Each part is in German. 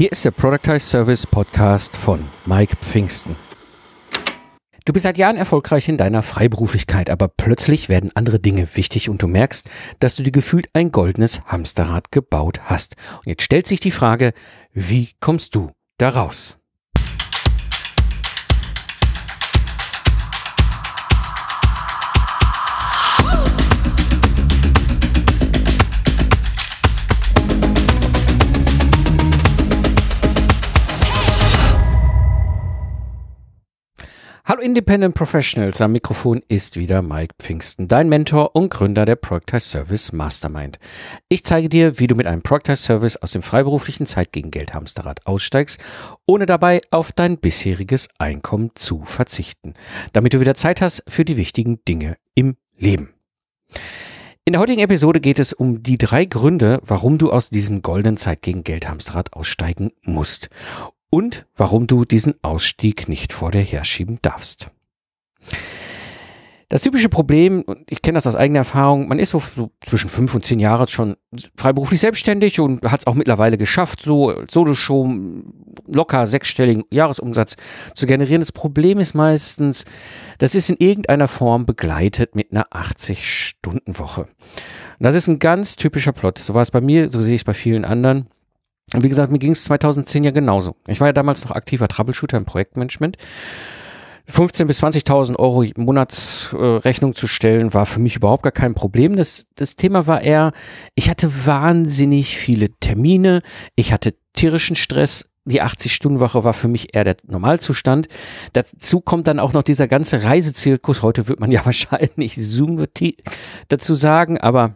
Hier ist der Productize Service Podcast von Mike Pfingsten. Du bist seit Jahren erfolgreich in deiner Freiberuflichkeit, aber plötzlich werden andere Dinge wichtig und du merkst, dass du dir gefühlt ein goldenes Hamsterrad gebaut hast. Und jetzt stellt sich die Frage, wie kommst du da raus? Hallo Independent Professionals, am Mikrofon ist wieder Mike Pfingsten, dein Mentor und Gründer der Productize Service Mastermind. Ich zeige dir, wie du mit einem Productize Service aus dem freiberuflichen Zeit gegen Geld Hamsterrad aussteigst, ohne dabei auf dein bisheriges Einkommen zu verzichten, damit du wieder Zeit hast für die wichtigen Dinge im Leben. In der heutigen Episode geht es um die drei Gründe, warum du aus diesem goldenen Zeit gegen Geld Hamsterrad aussteigen musst und warum du diesen Ausstieg nicht vor dir herschieben darfst. Das typische Problem, und ich kenne das aus eigener Erfahrung, man ist so, so zwischen fünf und zehn Jahren schon freiberuflich selbstständig und hat es auch mittlerweile geschafft, so Solo-Show locker sechsstelligen Jahresumsatz zu generieren. Das Problem ist meistens, das ist in irgendeiner Form begleitet mit einer 80-Stunden-Woche. Das ist ein ganz typischer Plot. So war es bei mir, so sehe ich es bei vielen anderen. Und wie gesagt, mir ging es 2010 ja genauso. Ich war ja damals noch aktiver Troubleshooter im Projektmanagement. 15.000 bis 20.000 Euro Monatsrechnung zu stellen, war für mich überhaupt gar kein Problem. Das, das Thema war eher, ich hatte wahnsinnig viele Termine, ich hatte tierischen Stress, die 80-Stunden-Woche war für mich eher der Normalzustand. Dazu kommt dann auch noch dieser ganze Reisezirkus. Heute wird man ja wahrscheinlich Zoom dazu sagen, aber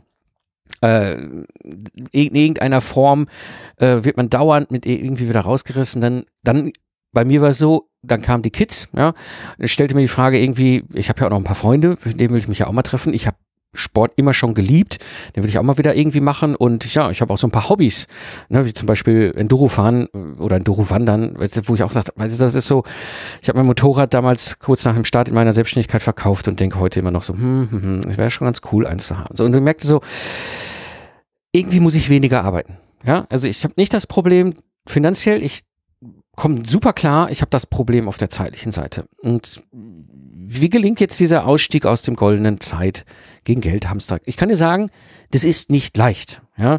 äh, in irgendeiner Form äh, wird man dauernd mit irgendwie wieder rausgerissen. Dann, dann bei mir war es so, dann kamen die Kids, ja, ich stellte mir die Frage irgendwie, ich habe ja auch noch ein paar Freunde, mit denen will ich mich ja auch mal treffen. Ich habe Sport immer schon geliebt, den will ich auch mal wieder irgendwie machen und ja, ich habe auch so ein paar Hobbys, ne, wie zum Beispiel Enduro fahren oder Enduro wandern, wo ich auch sage, weißt du, das ist so, ich habe mein Motorrad damals kurz nach dem Start in meiner Selbstständigkeit verkauft und denke heute immer noch so, hm, hm, hm, es wäre schon ganz cool, eins zu haben. So, und du merkst so, irgendwie muss ich weniger arbeiten. Ja, also ich habe nicht das Problem finanziell, ich komme super klar, ich habe das Problem auf der zeitlichen Seite. Und wie gelingt jetzt dieser Ausstieg aus dem goldenen Zeit gegen Geldhamster? Ich kann dir sagen, das ist nicht leicht. Ja,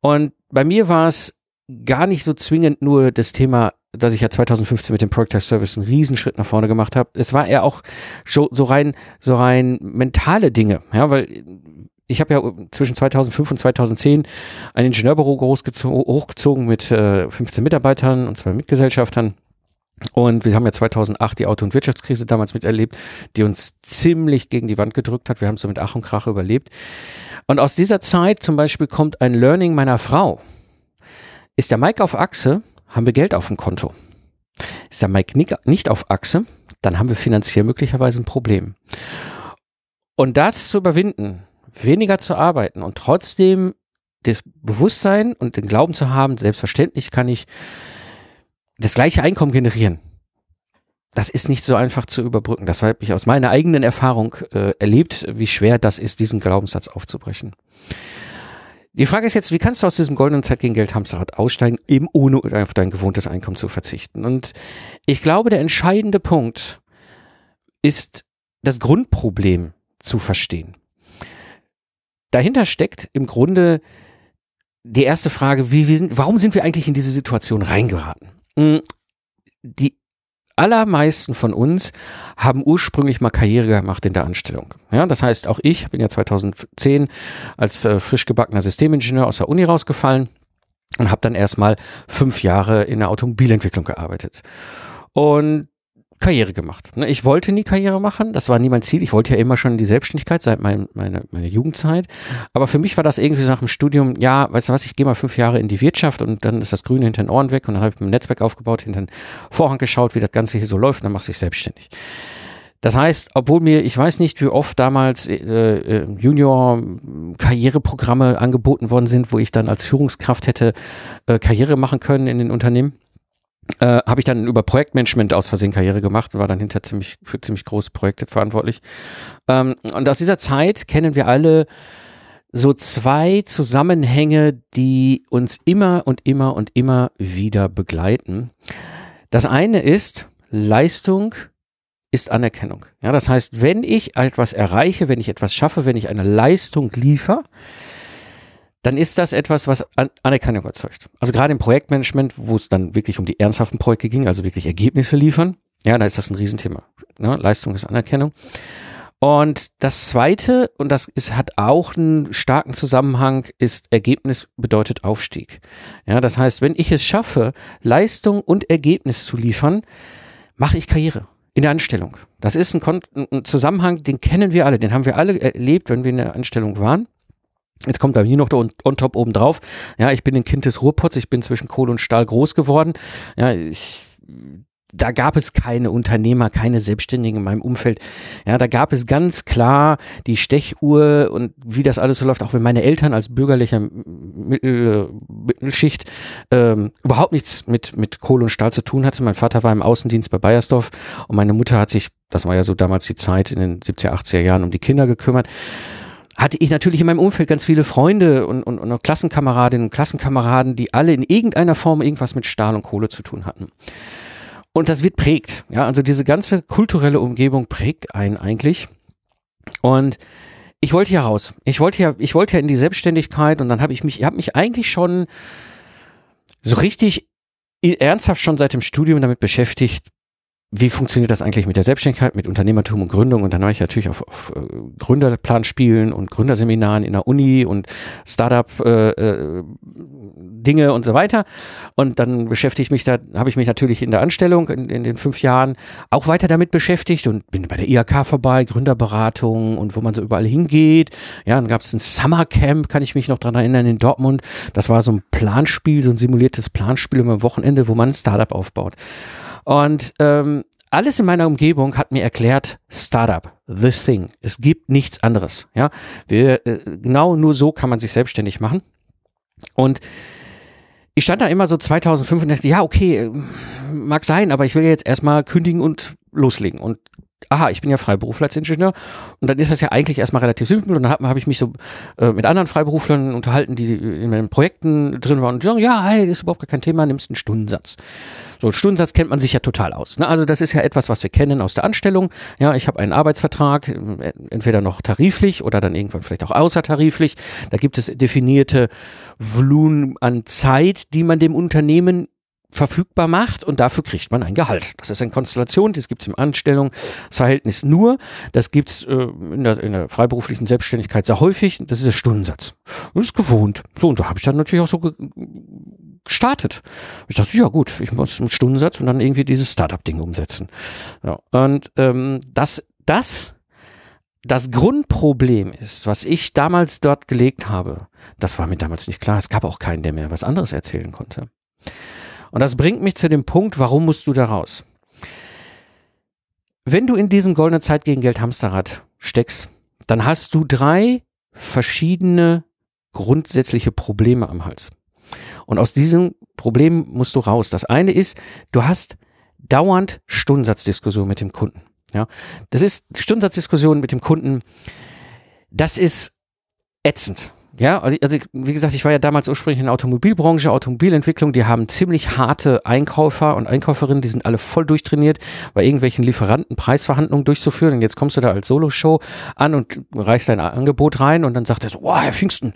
und bei mir war es gar nicht so zwingend nur das Thema, dass ich ja 2015 mit dem Project Service einen Riesenschritt nach vorne gemacht habe. Es war eher auch so, rein, so rein mentale Dinge. Ja, weil ich habe ja zwischen 2005 und 2010 ein Ingenieurbüro hochgezogen mit äh, 15 Mitarbeitern und zwei Mitgesellschaftern. Und wir haben ja 2008 die Auto- und Wirtschaftskrise damals miterlebt, die uns ziemlich gegen die Wand gedrückt hat. Wir haben es so mit Ach und Krach überlebt. Und aus dieser Zeit zum Beispiel kommt ein Learning meiner Frau. Ist der Mike auf Achse, haben wir Geld auf dem Konto. Ist der Mike nicht auf Achse, dann haben wir finanziell möglicherweise ein Problem. Und das zu überwinden, weniger zu arbeiten und trotzdem das Bewusstsein und den Glauben zu haben, selbstverständlich kann ich das gleiche Einkommen generieren. Das ist nicht so einfach zu überbrücken. Das habe ich aus meiner eigenen Erfahrung äh, erlebt, wie schwer das ist, diesen Glaubenssatz aufzubrechen. Die Frage ist jetzt, wie kannst du aus diesem goldenen Zeit gegen Geld Hamsterrad aussteigen, eben ohne auf dein gewohntes Einkommen zu verzichten? Und ich glaube, der entscheidende Punkt ist das Grundproblem zu verstehen dahinter steckt im Grunde die erste Frage, wie, wie sind, warum sind wir eigentlich in diese Situation reingeraten? Hm, die allermeisten von uns haben ursprünglich mal Karriere gemacht in der Anstellung. Ja, das heißt, auch ich bin ja 2010 als äh, frisch gebackener Systemingenieur aus der Uni rausgefallen und habe dann erstmal fünf Jahre in der Automobilentwicklung gearbeitet. Und Karriere gemacht. Ne, ich wollte nie Karriere machen, das war nie mein Ziel. Ich wollte ja immer schon in die Selbstständigkeit seit mein, meine, meiner Jugendzeit. Aber für mich war das irgendwie nach dem Studium, ja, weißt du was, ich gehe mal fünf Jahre in die Wirtschaft und dann ist das Grüne hinter den Ohren weg und dann habe ich mein Netzwerk aufgebaut, hinter den Vorhang geschaut, wie das Ganze hier so läuft und dann machst du dich selbstständig. Das heißt, obwohl mir, ich weiß nicht, wie oft damals äh, äh, Junior-Karriereprogramme angeboten worden sind, wo ich dann als Führungskraft hätte äh, Karriere machen können in den Unternehmen, äh, habe ich dann über Projektmanagement aus Versehen Karriere gemacht und war dann hinter ziemlich für ziemlich große Projekte verantwortlich. Ähm, und aus dieser Zeit kennen wir alle so zwei Zusammenhänge, die uns immer und immer und immer wieder begleiten. Das eine ist, Leistung ist Anerkennung. Ja, das heißt, wenn ich etwas erreiche, wenn ich etwas schaffe, wenn ich eine Leistung liefere, dann ist das etwas, was Anerkennung erzeugt. Also gerade im Projektmanagement, wo es dann wirklich um die ernsthaften Projekte ging, also wirklich Ergebnisse liefern, ja, da ist das ein Riesenthema. Ne? Leistung ist Anerkennung. Und das zweite, und das ist, hat auch einen starken Zusammenhang, ist Ergebnis bedeutet Aufstieg. Ja, das heißt, wenn ich es schaffe, Leistung und Ergebnis zu liefern, mache ich Karriere in der Anstellung. Das ist ein, ein Zusammenhang, den kennen wir alle, den haben wir alle erlebt, wenn wir in der Anstellung waren. Jetzt kommt da hier noch der on, on top oben drauf. Ja, ich bin ein Kind des Ruhrpots, ich bin zwischen Kohle und Stahl groß geworden. Ja, ich da gab es keine Unternehmer, keine Selbstständigen in meinem Umfeld. Ja, da gab es ganz klar die Stechuhr und wie das alles so läuft, auch wenn meine Eltern als bürgerlicher Mittel, Mittelschicht ähm, überhaupt nichts mit, mit Kohle und Stahl zu tun hatte. Mein Vater war im Außendienst bei Bayersdorf und meine Mutter hat sich, das war ja so damals die Zeit in den 70er, 80er Jahren, um die Kinder gekümmert hatte ich natürlich in meinem Umfeld ganz viele Freunde und, und, und Klassenkameradinnen und Klassenkameraden, die alle in irgendeiner Form irgendwas mit Stahl und Kohle zu tun hatten. Und das wird prägt. Ja, also diese ganze kulturelle Umgebung prägt einen eigentlich. Und ich wollte ja raus. Ich wollte ja, ich wollte ja in die Selbstständigkeit und dann habe ich mich, ich habe mich eigentlich schon so richtig ernsthaft schon seit dem Studium damit beschäftigt, wie funktioniert das eigentlich mit der Selbstständigkeit, mit Unternehmertum und Gründung? Und dann war ich natürlich auf, auf äh, Gründerplanspielen und Gründerseminaren in der Uni und Startup-Dinge äh, äh, und so weiter. Und dann beschäftige ich mich da, habe ich mich natürlich in der Anstellung in, in, den fünf Jahren auch weiter damit beschäftigt und bin bei der IHK vorbei, Gründerberatung und wo man so überall hingeht. Ja, dann gab es ein Summercamp, kann ich mich noch dran erinnern, in Dortmund. Das war so ein Planspiel, so ein simuliertes Planspiel am Wochenende, wo man ein Startup aufbaut. Und ähm, alles in meiner Umgebung hat mir erklärt, Startup, the thing. Es gibt nichts anderes. Ja, wir, äh, genau nur so kann man sich selbstständig machen. Und ich stand da immer so 2005 und dachte, ja, okay, mag sein, aber ich will jetzt erstmal kündigen und loslegen. Und aha, ich bin ja Freiberufler als Ingenieur und dann ist das ja eigentlich erstmal relativ simpel und dann habe hab ich mich so äh, mit anderen Freiberuflern unterhalten, die in meinen Projekten drin waren und die sagen, ja, hey, ist überhaupt gar kein Thema, nimmst einen Stundensatz. So, Stundensatz kennt man sich ja total aus. Ne? Also das ist ja etwas, was wir kennen aus der Anstellung. Ja, ich habe einen Arbeitsvertrag, äh, entweder noch tariflich oder dann irgendwann vielleicht auch außertariflich. Da gibt es definierte Volumen an Zeit, die man dem Unternehmen verfügbar macht und dafür kriegt man ein Gehalt. Das ist eine Konstellation, das gibt es im Anstellungsverhältnis nur, das gibt es äh, in, der, in der freiberuflichen Selbstständigkeit sehr häufig, das ist der Stundensatz. Das ist gewohnt. So, und da habe ich dann natürlich auch so ge gestartet. Ich dachte, ja gut, ich muss einen Stundensatz und dann irgendwie dieses Startup-Ding umsetzen. Ja, und ähm, das, das das Grundproblem ist, was ich damals dort gelegt habe, das war mir damals nicht klar. Es gab auch keinen, der mir was anderes erzählen konnte. Und das bringt mich zu dem Punkt, warum musst du da raus? Wenn du in diesem goldenen Zeit gegen Geld Hamsterrad steckst, dann hast du drei verschiedene grundsätzliche Probleme am Hals. Und aus diesem Problem musst du raus. Das eine ist, du hast dauernd Stundensatzdiskussion mit dem Kunden. Ja, das ist Stundensatzdiskussion mit dem Kunden. Das ist ätzend. Ja, also, also wie gesagt, ich war ja damals ursprünglich in der Automobilbranche, Automobilentwicklung, die haben ziemlich harte Einkäufer und Einkäuferinnen, die sind alle voll durchtrainiert, bei irgendwelchen Lieferanten Preisverhandlungen durchzuführen. Und jetzt kommst du da als Soloshow an und reichst dein Angebot rein und dann sagt er so, oh, Herr Pfingsten,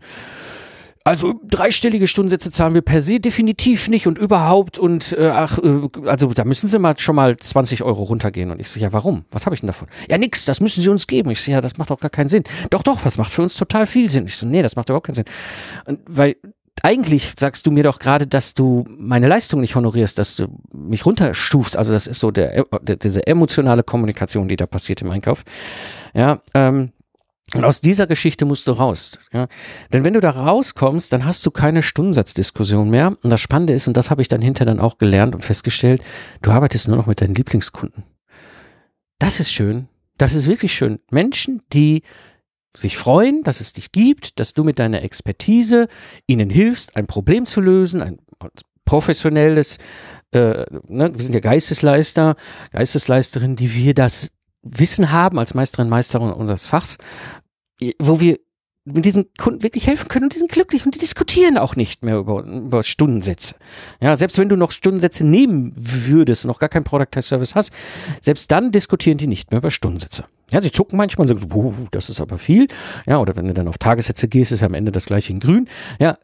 also dreistellige Stundensätze zahlen wir per se definitiv nicht und überhaupt und äh, ach, äh, also da müssen Sie mal schon mal 20 Euro runtergehen. Und ich so, ja, warum? Was habe ich denn davon? Ja, nix, das müssen Sie uns geben. Ich so, ja, das macht doch gar keinen Sinn. Doch, doch, was macht für uns total viel Sinn. Ich so, nee, das macht überhaupt keinen Sinn. Und weil eigentlich sagst du mir doch gerade, dass du meine Leistung nicht honorierst, dass du mich runterstufst. Also das ist so der, der diese emotionale Kommunikation, die da passiert im Einkauf. Ja, ähm, und aus dieser Geschichte musst du raus. Ja? Denn wenn du da rauskommst, dann hast du keine Stundensatzdiskussion mehr. Und das Spannende ist, und das habe ich dann hinterher dann auch gelernt und festgestellt, du arbeitest nur noch mit deinen Lieblingskunden. Das ist schön. Das ist wirklich schön. Menschen, die sich freuen, dass es dich gibt, dass du mit deiner Expertise ihnen hilfst, ein Problem zu lösen, ein professionelles, äh, ne, wir sind ja Geistesleister, Geistesleisterin, die wir das Wissen haben als Meisterin, Meister unseres Fachs, wo wir mit diesen Kunden wirklich helfen können und die sind glücklich und die diskutieren auch nicht mehr über, über Stundensätze. Ja, selbst wenn du noch Stundensätze nehmen würdest und noch gar keinen Product Service hast, selbst dann diskutieren die nicht mehr über Stundensätze. Ja, sie zucken manchmal und sagen, das ist aber viel. Ja, oder wenn du dann auf Tagessätze gehst, ist am Ende das gleiche in grün. Ja,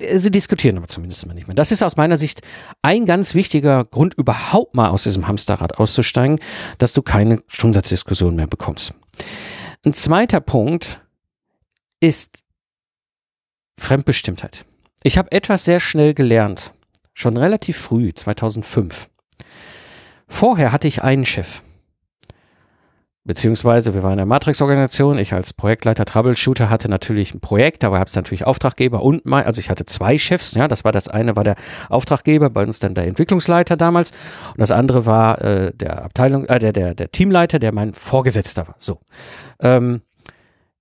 sie diskutieren aber zumindest mal nicht mehr. Das ist aus meiner Sicht ein ganz wichtiger Grund, überhaupt mal aus diesem Hamsterrad auszusteigen, dass du keine Stundensatzdiskussion mehr bekommst. Ein zweiter Punkt ist Fremdbestimmtheit. Ich habe etwas sehr schnell gelernt, schon relativ früh, 2005. Vorher hatte ich einen Chef. Beziehungsweise wir waren in der Matrix-Organisation. Ich als Projektleiter Troubleshooter hatte natürlich ein Projekt, aber habe es natürlich Auftraggeber und mein, also ich hatte zwei Chefs. Ja, das war das eine war der Auftraggeber, bei uns dann der Entwicklungsleiter damals und das andere war äh, der Abteilung, äh, der der der Teamleiter, der mein Vorgesetzter war. So. Ähm,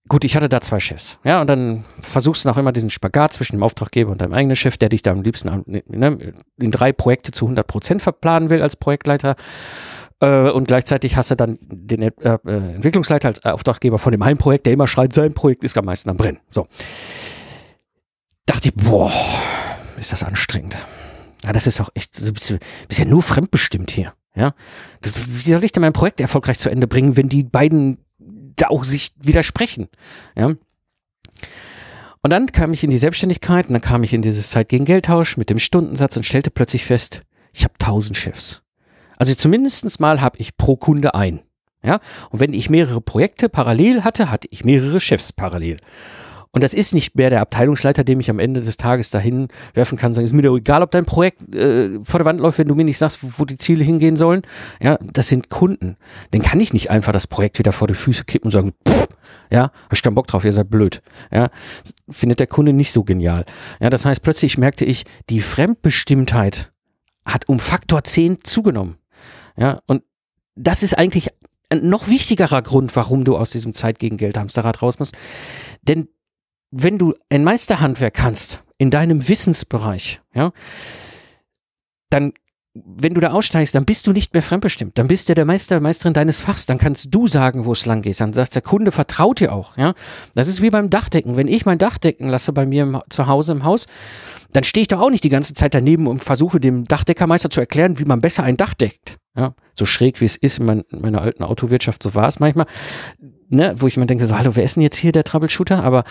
Gut, ich hatte da zwei Chefs. Ja, und dann versuchst du noch immer diesen Spagat zwischen dem Auftraggeber und deinem eigenen Chef, der dich da am liebsten ne, in drei Projekte zu 100 Prozent verplanen will als Projektleiter. Äh, und gleichzeitig hast du dann den äh, äh, Entwicklungsleiter als Auftraggeber von dem einen Projekt, der immer schreit, sein Projekt ist am meisten am Brennen. So. Dachte ich, boah, ist das anstrengend. Ja, das ist auch echt, du bist, bist ja nur fremdbestimmt hier. Ja. Wie soll ich denn mein Projekt erfolgreich zu Ende bringen, wenn die beiden da auch sich widersprechen? Ja. Und dann kam ich in die Selbstständigkeit und dann kam ich in dieses Zeit gegen Geldtausch mit dem Stundensatz und stellte plötzlich fest, ich habe tausend Chefs. Also zumindestens mal habe ich pro Kunde ein. Ja, und wenn ich mehrere Projekte parallel hatte, hatte ich mehrere Chefs parallel. Und das ist nicht mehr der Abteilungsleiter, dem ich am Ende des Tages dahin werfen kann, sagen, ist mir doch egal, ob dein Projekt äh, vor der Wand läuft, wenn du mir nicht sagst, wo, wo die Ziele hingehen sollen. Ja, das sind Kunden. Den kann ich nicht einfach das Projekt wieder vor die Füße kippen und sagen, pff, ja, hab ich keinen Bock drauf, ihr seid blöd. Ja, findet der Kunde nicht so genial. Ja, das heißt, plötzlich merkte ich, die Fremdbestimmtheit hat um Faktor 10 zugenommen. Ja, und das ist eigentlich ein noch wichtigerer Grund, warum du aus diesem Zeit gegen Geld Hamsterrad raus musst. Denn wenn du ein Meisterhandwerk kannst in deinem Wissensbereich, ja, dann wenn du da aussteigst, dann bist du nicht mehr fremdbestimmt. Dann bist du der Meister, Meisterin deines Fachs. Dann kannst du sagen, wo es lang geht. Dann sagt der Kunde, vertraut dir auch. Ja, das ist wie beim Dachdecken. Wenn ich mein Dach decken lasse bei mir im, zu Hause im Haus, dann stehe ich doch auch nicht die ganze Zeit daneben und versuche dem Dachdeckermeister zu erklären, wie man besser ein Dach deckt. Ja, so schräg wie es ist in, mein, in meiner alten Autowirtschaft, so war es manchmal, ne, wo ich mir denke, so, hallo, wer ist denn jetzt hier der Troubleshooter? Aber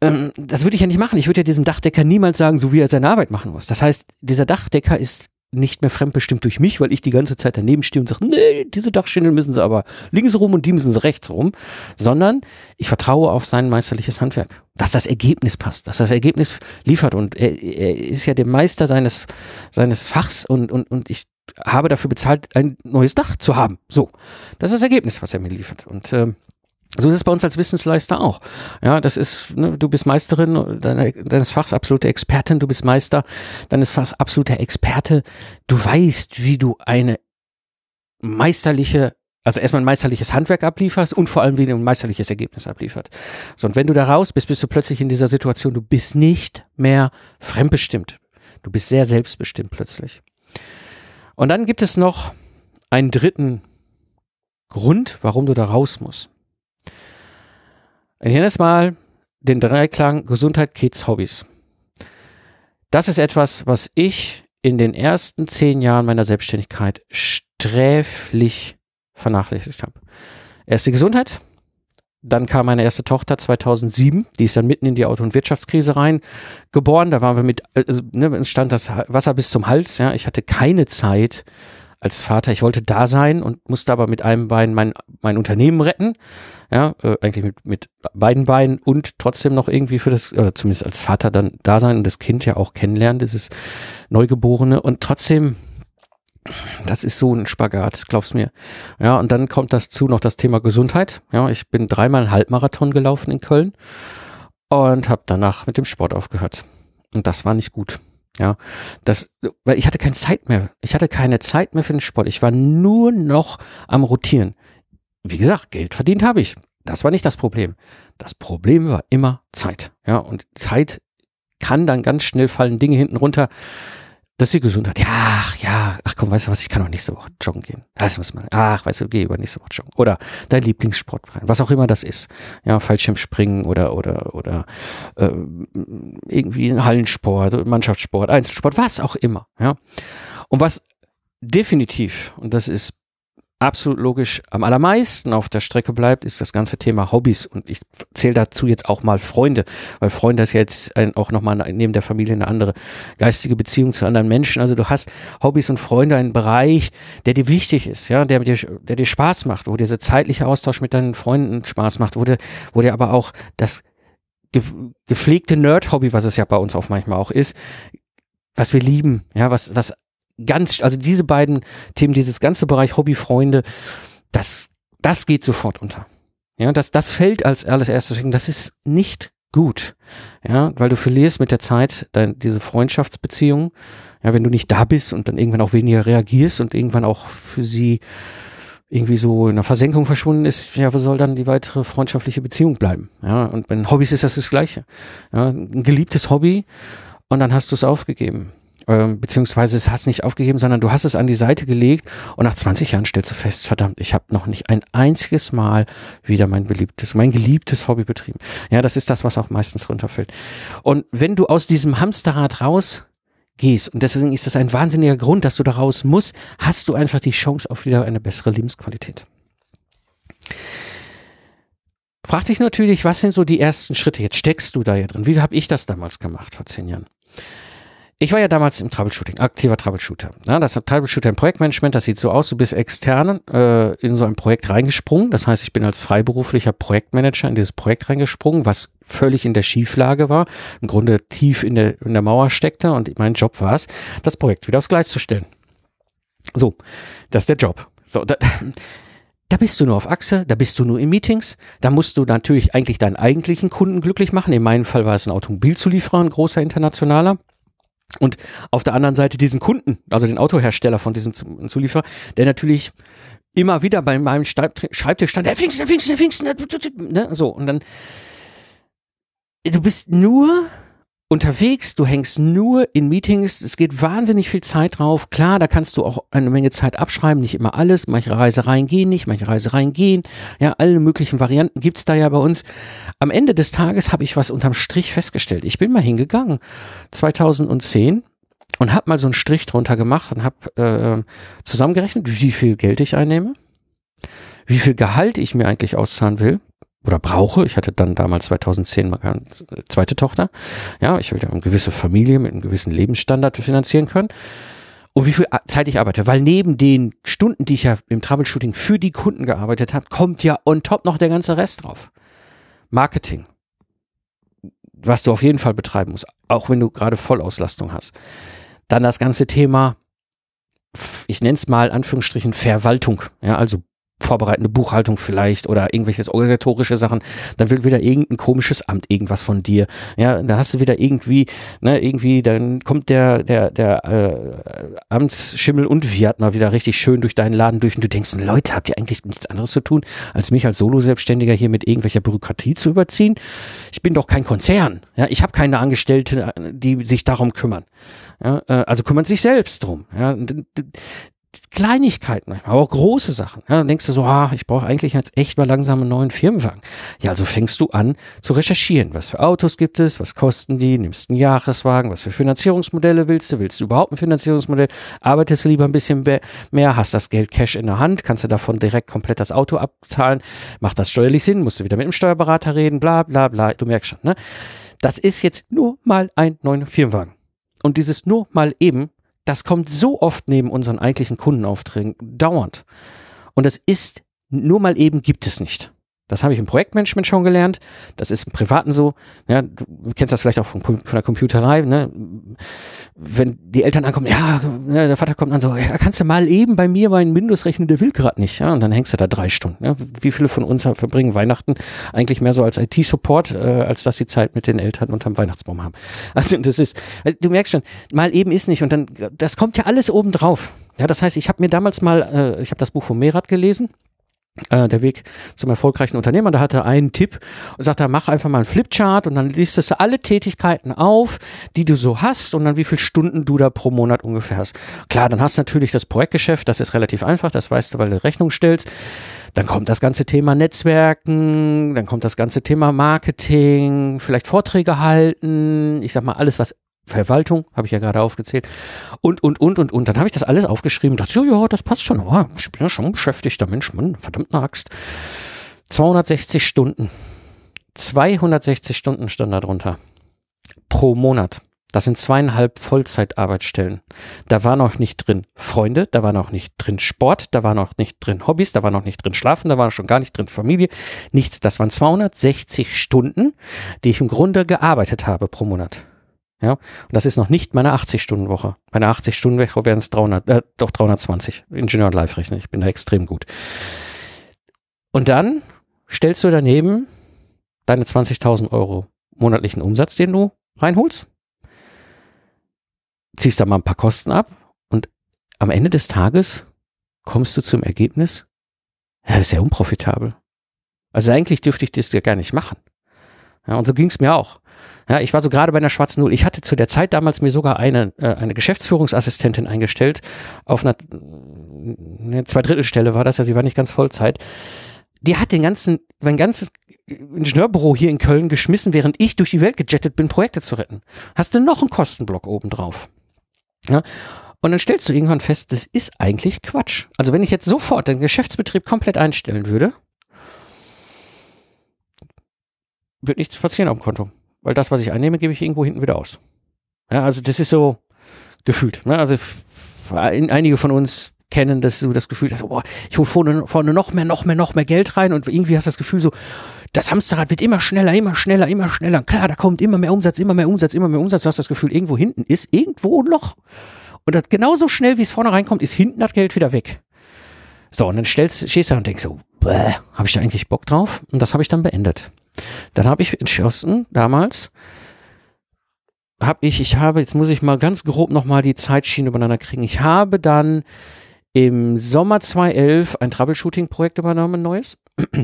ähm, das würde ich ja nicht machen. Ich würde ja diesem Dachdecker niemals sagen, so wie er seine Arbeit machen muss. Das heißt, dieser Dachdecker ist nicht mehr fremdbestimmt durch mich, weil ich die ganze Zeit daneben stehe und sage, nee, diese Dachschindeln müssen sie aber links rum und die müssen sie rechts rum, sondern ich vertraue auf sein meisterliches Handwerk, dass das Ergebnis passt, dass das Ergebnis liefert und er, er ist ja der Meister seines, seines Fachs und, und, und ich habe dafür bezahlt, ein neues Dach zu haben. So, das ist das Ergebnis, was er mir liefert. Und äh, so ist es bei uns als Wissensleister auch. Ja, das ist, ne, du bist Meisterin deine, deines Fachs, absolute Expertin, du bist Meister deines Fachs, absoluter Experte. Du weißt, wie du eine meisterliche, also erstmal ein meisterliches Handwerk ablieferst und vor allem, wie du ein meisterliches Ergebnis abliefert. So, und wenn du da raus bist, bist du plötzlich in dieser Situation, du bist nicht mehr fremdbestimmt. Du bist sehr selbstbestimmt plötzlich. Und dann gibt es noch einen dritten Grund, warum du da raus musst. Ich nenne es mal den Dreiklang Gesundheit, Kids, Hobbys. Das ist etwas, was ich in den ersten zehn Jahren meiner Selbstständigkeit sträflich vernachlässigt habe. Erst die Gesundheit, dann kam meine erste Tochter 2007, die ist dann mitten in die Auto- und Wirtschaftskrise rein geboren. Da waren wir mit, also, ne, stand das Wasser bis zum Hals. Ja, ich hatte keine Zeit als Vater. Ich wollte da sein und musste aber mit einem Bein mein, mein Unternehmen retten. Ja, äh, eigentlich mit, mit beiden Beinen und trotzdem noch irgendwie für das, oder zumindest als Vater dann da sein und das Kind ja auch kennenlernen, dieses Neugeborene und trotzdem das ist so ein Spagat, glaubst mir. Ja, und dann kommt das zu noch das Thema Gesundheit. Ja, ich bin dreimal einen Halbmarathon gelaufen in Köln und habe danach mit dem Sport aufgehört. Und das war nicht gut. Ja, das, weil ich hatte keine Zeit mehr. Ich hatte keine Zeit mehr für den Sport. Ich war nur noch am Rotieren. Wie gesagt, Geld verdient habe ich. Das war nicht das Problem. Das Problem war immer Zeit. Ja, und Zeit kann dann ganz schnell fallen Dinge hinten runter Das ist die Gesundheit. Ja, ja, ach komm, weißt du was, ich kann auch nächste Woche joggen gehen. Das muss man. Ach, weißt du, geh über nächste Woche joggen. Oder dein Lieblingssport was auch immer das ist. Ja, Fallschirmspringen oder oder oder äh, irgendwie Hallensport, Mannschaftssport, Einzelsport, was auch immer. Ja. Und was definitiv, und das ist absolut logisch am allermeisten auf der Strecke bleibt, ist das ganze Thema Hobbys. Und ich zähle dazu jetzt auch mal Freunde, weil Freunde ist jetzt ein, auch nochmal neben der Familie eine andere geistige Beziehung zu anderen Menschen. Also du hast Hobbys und Freunde einen Bereich, der dir wichtig ist, ja, der dir, der dir Spaß macht, wo dieser zeitliche Austausch mit deinen Freunden Spaß macht, wo dir, wo dir aber auch das gepflegte Nerd-Hobby, was es ja bei uns auch manchmal auch ist, was wir lieben, ja, was, was ganz, also diese beiden Themen, dieses ganze Bereich Hobby, Freunde, das, das geht sofort unter. Ja, das, das fällt als alles erstes. Das ist nicht gut. Ja, weil du verlierst mit der Zeit dein, diese Freundschaftsbeziehung. Ja, wenn du nicht da bist und dann irgendwann auch weniger reagierst und irgendwann auch für sie irgendwie so in der Versenkung verschwunden ist, ja, wo soll dann die weitere freundschaftliche Beziehung bleiben? Ja, und bei Hobbys ist das das Gleiche. Ja, ein geliebtes Hobby und dann hast du es aufgegeben ähm, beziehungsweise es hast nicht aufgegeben, sondern du hast es an die Seite gelegt und nach 20 Jahren stellst du fest, verdammt, ich habe noch nicht ein einziges Mal wieder mein beliebtes, mein geliebtes Hobby betrieben. Ja, das ist das, was auch meistens runterfällt. Und wenn du aus diesem Hamsterrad raus gehst, und deswegen ist das ein wahnsinniger Grund, dass du da raus musst, hast du einfach die Chance auf wieder eine bessere Lebensqualität. Fragt sich natürlich, was sind so die ersten Schritte? Jetzt steckst du da ja drin. Wie habe ich das damals gemacht vor zehn Jahren? Ich war ja damals im Troubleshooting, aktiver Troubleshooter. Ja, das Troubleshooter im Projektmanagement, das sieht so aus, du bist extern äh, in so ein Projekt reingesprungen. Das heißt, ich bin als freiberuflicher Projektmanager in dieses Projekt reingesprungen, was völlig in der Schieflage war, im Grunde tief in der, in der Mauer steckte und mein Job war es, das Projekt wieder aufs Gleis zu stellen. So, das ist der Job. So, da, da bist du nur auf Achse, da bist du nur in Meetings, da musst du natürlich eigentlich deinen eigentlichen Kunden glücklich machen. In meinem Fall war es ein Automobilzulieferer, ein großer internationaler. Und auf der anderen Seite diesen Kunden, also den Autohersteller von diesem Zulieferer, der natürlich immer wieder bei meinem Schreibtisch stand, der Pfingsten, der Pfingsten, der Pfingsten, ne? so, und dann, du bist nur unterwegs, du hängst nur in Meetings, es geht wahnsinnig viel Zeit drauf. Klar, da kannst du auch eine Menge Zeit abschreiben, nicht immer alles. Manche Reisereien gehen nicht, manche Reisereien gehen. Ja, alle möglichen Varianten gibt's da ja bei uns. Am Ende des Tages habe ich was unterm Strich festgestellt. Ich bin mal hingegangen, 2010, und habe mal so einen Strich drunter gemacht und habe äh, zusammengerechnet, wie viel Geld ich einnehme, wie viel Gehalt ich mir eigentlich auszahlen will oder brauche. Ich hatte dann damals 2010 mal eine zweite Tochter. Ja, ich will ja eine gewisse Familie mit einem gewissen Lebensstandard finanzieren können. Und wie viel Zeit ich arbeite, weil neben den Stunden, die ich ja im Troubleshooting für die Kunden gearbeitet habe, kommt ja on top noch der ganze Rest drauf. Marketing, was du auf jeden Fall betreiben musst, auch wenn du gerade Vollauslastung hast. Dann das ganze Thema, ich nenne es mal Anführungsstrichen Verwaltung, ja, also vorbereitende Buchhaltung vielleicht oder irgendwelches organisatorische Sachen, dann will wieder irgendein komisches Amt irgendwas von dir. Ja, dann hast du wieder irgendwie, ne, irgendwie, dann kommt der, der, der äh, Amtsschimmel und Wirt mal wieder richtig schön durch deinen Laden durch und du denkst, Leute, habt ihr eigentlich nichts anderes zu tun, als mich als Solo-Selbstständiger hier mit irgendwelcher Bürokratie zu überziehen? Ich bin doch kein Konzern. Ja, ich habe keine Angestellte, die sich darum kümmern. Ja, äh, also kümmern sich selbst drum. Ja, Kleinigkeiten aber auch große Sachen. Ja, dann denkst du so, ah, ich brauche eigentlich jetzt echt mal langsam einen neuen Firmenwagen. Ja, also fängst du an zu recherchieren. Was für Autos gibt es? Was kosten die? Nimmst einen Jahreswagen? Was für Finanzierungsmodelle willst du? Willst du überhaupt ein Finanzierungsmodell? Arbeitest du lieber ein bisschen mehr? Hast das Geld Cash in der Hand? Kannst du davon direkt komplett das Auto abzahlen? Macht das steuerlich Sinn? Musst du wieder mit dem Steuerberater reden? Bla, bla, bla. Du merkst schon, ne? Das ist jetzt nur mal ein neuer Firmenwagen. Und dieses nur mal eben das kommt so oft neben unseren eigentlichen Kundenaufträgen dauernd. Und das ist nur mal eben gibt es nicht. Das habe ich im Projektmanagement schon gelernt. Das ist im Privaten so. Ja, du kennst das vielleicht auch von, von der Computerei. Ne? Wenn die Eltern ankommen, ja, ne, der Vater kommt an so, ja, kannst du mal eben bei mir meinen Windows rechnen, der will gerade nicht. Ja, und dann hängst du da drei Stunden. Ja? Wie viele von uns verbringen Weihnachten eigentlich mehr so als IT-Support, äh, als dass sie Zeit mit den Eltern unterm Weihnachtsbaum haben. Also das ist, also du merkst schon, mal eben ist nicht. Und dann, das kommt ja alles oben drauf. Ja, das heißt, ich habe mir damals mal, äh, ich habe das Buch von Merat gelesen äh, der Weg zum erfolgreichen Unternehmer. Da hatte er einen Tipp und sagte, mach einfach mal einen Flipchart und dann listest du alle Tätigkeiten auf, die du so hast und dann wie viele Stunden du da pro Monat ungefähr hast. Klar, dann hast du natürlich das Projektgeschäft, das ist relativ einfach, das weißt du, weil du Rechnung stellst. Dann kommt das ganze Thema Netzwerken, dann kommt das ganze Thema Marketing, vielleicht Vorträge halten, ich sag mal alles, was Verwaltung, habe ich ja gerade aufgezählt. Und, und, und, und, und. Dann habe ich das alles aufgeschrieben und dachte, ja, ja, das passt schon. Oh, ich bin ja schon beschäftigter Mensch, Mann, verdammt eine Axt. 260 Stunden. 260 Stunden stand da drunter. Pro Monat. Das sind zweieinhalb Vollzeitarbeitsstellen. Da war noch nicht drin Freunde, da war noch nicht drin Sport, da war noch nicht drin Hobbys, da war noch nicht drin Schlafen, da war schon gar nicht drin Familie. Nichts. Das waren 260 Stunden, die ich im Grunde gearbeitet habe pro Monat. Ja, und das ist noch nicht meine 80-Stunden-Woche. Meine 80-Stunden-Woche wären es 300, äh, doch 320. Ingenieur und Live-Rechner. Ich bin da extrem gut. Und dann stellst du daneben deine 20.000 Euro monatlichen Umsatz, den du reinholst, ziehst da mal ein paar Kosten ab und am Ende des Tages kommst du zum Ergebnis, ja, das ist ja unprofitabel. Also eigentlich dürfte ich das ja gar nicht machen. Ja, und so ging es mir auch. Ja, ich war so gerade bei einer schwarzen Null. Ich hatte zu der Zeit damals mir sogar eine, äh, eine Geschäftsführungsassistentin eingestellt. Auf einer eine Zweidrittelstelle war das, also sie war nicht ganz Vollzeit. Die hat den ganzen, mein ganzes Ingenieurbüro hier in Köln geschmissen, während ich durch die Welt gejettet bin, Projekte zu retten. Hast du noch einen Kostenblock oben drauf? Ja. Und dann stellst du irgendwann fest, das ist eigentlich Quatsch. Also wenn ich jetzt sofort den Geschäftsbetrieb komplett einstellen würde, wird nichts passieren auf dem Konto weil das, was ich einnehme, gebe ich irgendwo hinten wieder aus. Ja, also das ist so gefühlt. Ne? Also einige von uns kennen das so das Gefühl, dass, boah, ich hole vorne, vorne noch mehr, noch mehr, noch mehr Geld rein und irgendwie hast du das Gefühl so, das Hamsterrad wird immer schneller, immer schneller, immer schneller. Klar, da kommt immer mehr Umsatz, immer mehr Umsatz, immer mehr Umsatz. Du hast das Gefühl, irgendwo hinten ist irgendwo ein Loch. Und das genauso schnell, wie es vorne reinkommt, ist hinten das Geld wieder weg. So, und dann stellst, stehst du da und denkst so, habe ich da eigentlich Bock drauf? Und das habe ich dann beendet. Dann habe ich entschlossen, damals, habe ich, ich habe, jetzt muss ich mal ganz grob nochmal die Zeitschiene übereinander kriegen. Ich habe dann im Sommer 2011 ein Troubleshooting-Projekt übernommen, ein neues.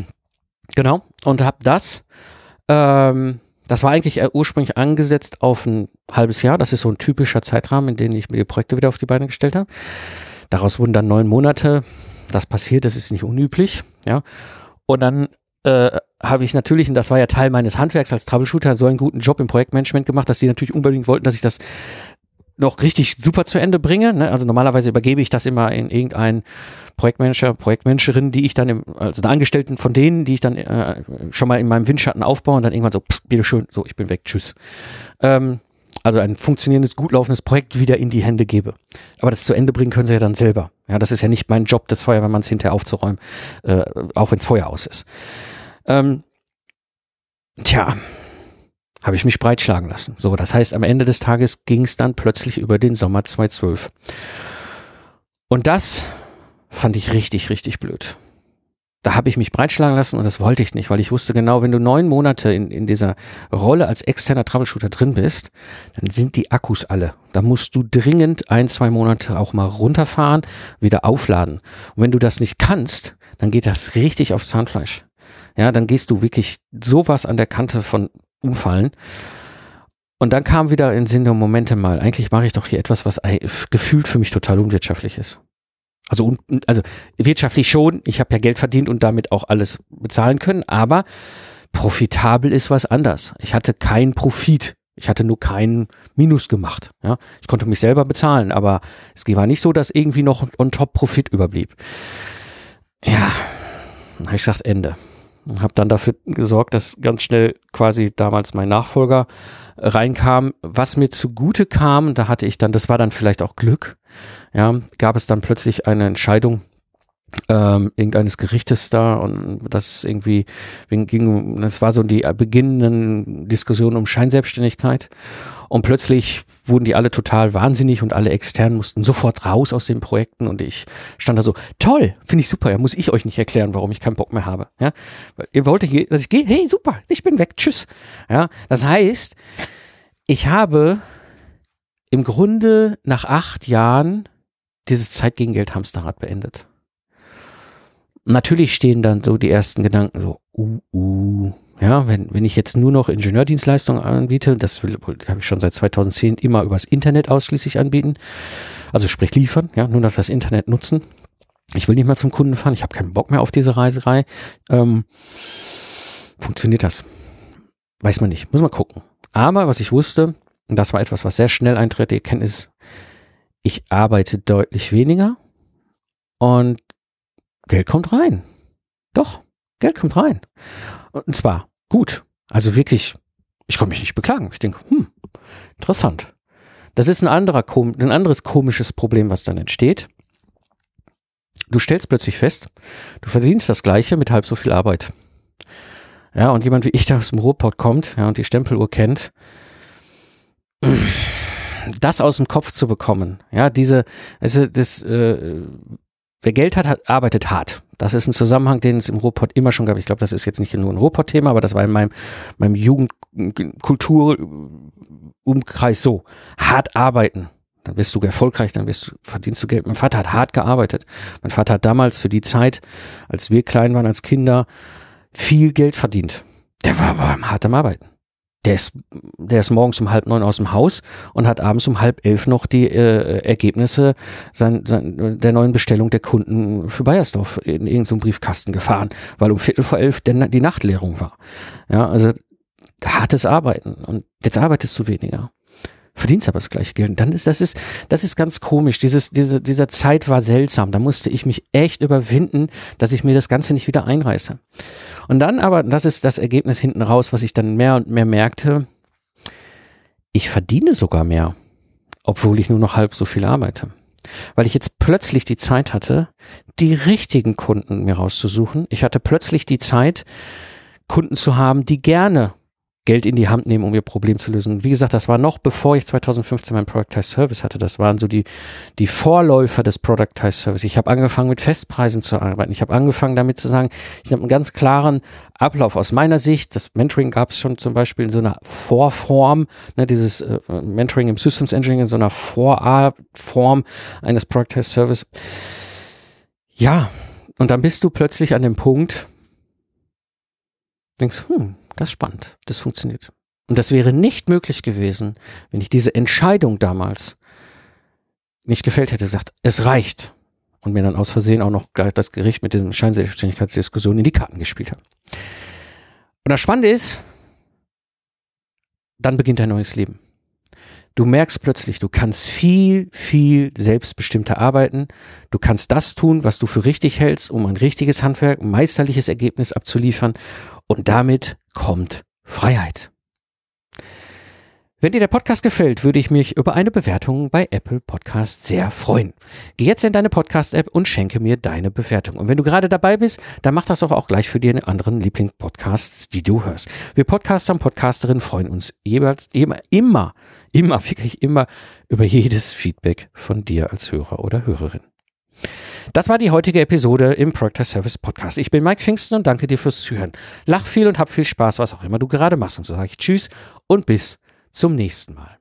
genau. Und habe das, ähm, das war eigentlich ursprünglich angesetzt auf ein halbes Jahr. Das ist so ein typischer Zeitrahmen, in dem ich mir die Projekte wieder auf die Beine gestellt habe. Daraus wurden dann neun Monate. Das passiert, das ist nicht unüblich. Ja. Und dann äh, habe ich natürlich, und das war ja Teil meines Handwerks als Troubleshooter, so einen guten Job im Projektmanagement gemacht, dass die natürlich unbedingt wollten, dass ich das noch richtig super zu Ende bringe. Ne? Also normalerweise übergebe ich das immer in irgendeinen Projektmanager, Projektmanagerin, die ich dann, im, also eine Angestellten von denen, die ich dann äh, schon mal in meinem Windschatten aufbaue und dann irgendwann so, pss, bitteschön, so, ich bin weg, tschüss. Ähm, also ein funktionierendes, gut laufendes Projekt wieder in die Hände gebe. Aber das zu Ende bringen können sie ja dann selber. Ja, das ist ja nicht mein Job, das Feuerwehrmanns hinterher aufzuräumen, äh, auch wenn es Feuer aus ist. Ähm, tja, habe ich mich breitschlagen lassen. So, das heißt, am Ende des Tages ging es dann plötzlich über den Sommer 2012. Und das fand ich richtig, richtig blöd. Da habe ich mich breitschlagen lassen und das wollte ich nicht, weil ich wusste genau, wenn du neun Monate in, in dieser Rolle als externer Troubleshooter drin bist, dann sind die Akkus alle. Da musst du dringend ein, zwei Monate auch mal runterfahren, wieder aufladen. Und wenn du das nicht kannst, dann geht das richtig aufs Zahnfleisch ja, dann gehst du wirklich sowas an der Kante von umfallen. Und dann kam wieder in Sinn der Momente mal, eigentlich mache ich doch hier etwas, was gefühlt für mich total unwirtschaftlich ist. Also, also wirtschaftlich schon, ich habe ja Geld verdient und damit auch alles bezahlen können, aber profitabel ist was anders. Ich hatte keinen Profit. Ich hatte nur keinen Minus gemacht. Ja, ich konnte mich selber bezahlen, aber es war nicht so, dass irgendwie noch on top Profit überblieb. Ja, dann habe ich gesagt, Ende. Habe dann dafür gesorgt, dass ganz schnell quasi damals mein Nachfolger reinkam. Was mir zugute kam, da hatte ich dann, das war dann vielleicht auch Glück, ja, gab es dann plötzlich eine Entscheidung ähm, irgendeines Gerichtes da und das irgendwie ging, das war so die beginnenden Diskussionen um Scheinselbstständigkeit. Und plötzlich wurden die alle total wahnsinnig und alle externen mussten sofort raus aus den Projekten und ich stand da so, toll, finde ich super, ja, muss ich euch nicht erklären, warum ich keinen Bock mehr habe, ja, ihr wollt, dass ich gehe, hey, super, ich bin weg, tschüss, ja, das heißt, ich habe im Grunde nach acht Jahren dieses Zeit gegen Geld Hamsterrad beendet. Natürlich stehen dann so die ersten Gedanken so, uh, uh, ja, wenn, wenn ich jetzt nur noch Ingenieurdienstleistungen anbiete, das habe ich schon seit 2010 immer übers Internet ausschließlich anbieten, also sprich liefern, ja, nur noch das Internet nutzen. Ich will nicht mehr zum Kunden fahren, ich habe keinen Bock mehr auf diese Reiserei. Ähm, funktioniert das? Weiß man nicht, muss man gucken. Aber was ich wusste, und das war etwas, was sehr schnell eintritt, die Erkenntnis, ich arbeite deutlich weniger und Geld kommt rein. Doch, Geld kommt rein. Und zwar gut. Also wirklich, ich kann mich nicht beklagen. Ich denke, hm, interessant. Das ist ein, anderer, ein anderes komisches Problem, was dann entsteht. Du stellst plötzlich fest, du verdienst das Gleiche mit halb so viel Arbeit. Ja, und jemand wie ich, der aus dem Ruhrpott kommt, ja, und die Stempeluhr kennt, das aus dem Kopf zu bekommen, ja, diese, also das, äh, wer Geld hat, hat, arbeitet hart. Das ist ein Zusammenhang, den es im Ruhrpott immer schon gab. Ich glaube, das ist jetzt nicht nur ein Ruhrpott-Thema, aber das war in meinem, meinem Jugendkulturumkreis so. Hart arbeiten. Dann bist du erfolgreich, dann bist verdienst du Geld. Mein Vater hat hart gearbeitet. Mein Vater hat damals für die Zeit, als wir klein waren als Kinder, viel Geld verdient. Der war aber hart am Arbeiten der ist, der ist morgens um halb neun aus dem Haus und hat abends um halb elf noch die äh, Ergebnisse sein, sein, der neuen Bestellung der Kunden für Bayersdorf in irgendeinem Briefkasten gefahren, weil um Viertel vor elf denn die Nachtleerung war. Ja, also hartes Arbeiten und jetzt arbeitest du weniger verdienst aber das gleiche Geld. Und dann ist das ist das ist ganz komisch. Dieses diese dieser Zeit war seltsam. Da musste ich mich echt überwinden, dass ich mir das Ganze nicht wieder einreiße. Und dann aber, das ist das Ergebnis hinten raus, was ich dann mehr und mehr merkte. Ich verdiene sogar mehr, obwohl ich nur noch halb so viel arbeite. Weil ich jetzt plötzlich die Zeit hatte, die richtigen Kunden mir rauszusuchen. Ich hatte plötzlich die Zeit, Kunden zu haben, die gerne Geld in die Hand nehmen, um ihr Problem zu lösen. Wie gesagt, das war noch bevor ich 2015 mein Productized Service hatte. Das waren so die, die Vorläufer des Productized Service. Ich habe angefangen mit Festpreisen zu arbeiten. Ich habe angefangen damit zu sagen, ich habe einen ganz klaren Ablauf aus meiner Sicht. Das Mentoring gab es schon zum Beispiel in so einer Vorform, ne, dieses äh, Mentoring im Systems Engineering in so einer Vorform eines Productized Service. Ja, und dann bist du plötzlich an dem Punkt, denkst, hm, das ist spannend. Das funktioniert. Und das wäre nicht möglich gewesen, wenn ich diese Entscheidung damals nicht gefällt hätte, gesagt, es reicht. Und mir dann aus Versehen auch noch das Gericht mit diesem Scheinselbstständigkeitsdiskussion in die Karten gespielt habe. Und das Spannende ist, dann beginnt ein neues Leben. Du merkst plötzlich, du kannst viel, viel selbstbestimmter arbeiten. Du kannst das tun, was du für richtig hältst, um ein richtiges Handwerk, ein meisterliches Ergebnis abzuliefern. Und damit kommt Freiheit. Wenn dir der Podcast gefällt, würde ich mich über eine Bewertung bei Apple Podcast sehr freuen. Geh jetzt in deine Podcast-App und schenke mir deine Bewertung. Und wenn du gerade dabei bist, dann mach das auch, auch gleich für deine anderen Lieblingspodcasts, die du hörst. Wir Podcaster und Podcasterinnen freuen uns jeweils immer, immer, wirklich immer über jedes Feedback von dir als Hörer oder Hörerin. Das war die heutige Episode im Project Service Podcast. Ich bin Mike Pfingsten und danke dir fürs Zuhören. Lach viel und hab viel Spaß, was auch immer du gerade machst. Und so sage ich Tschüss und bis zum nächsten Mal.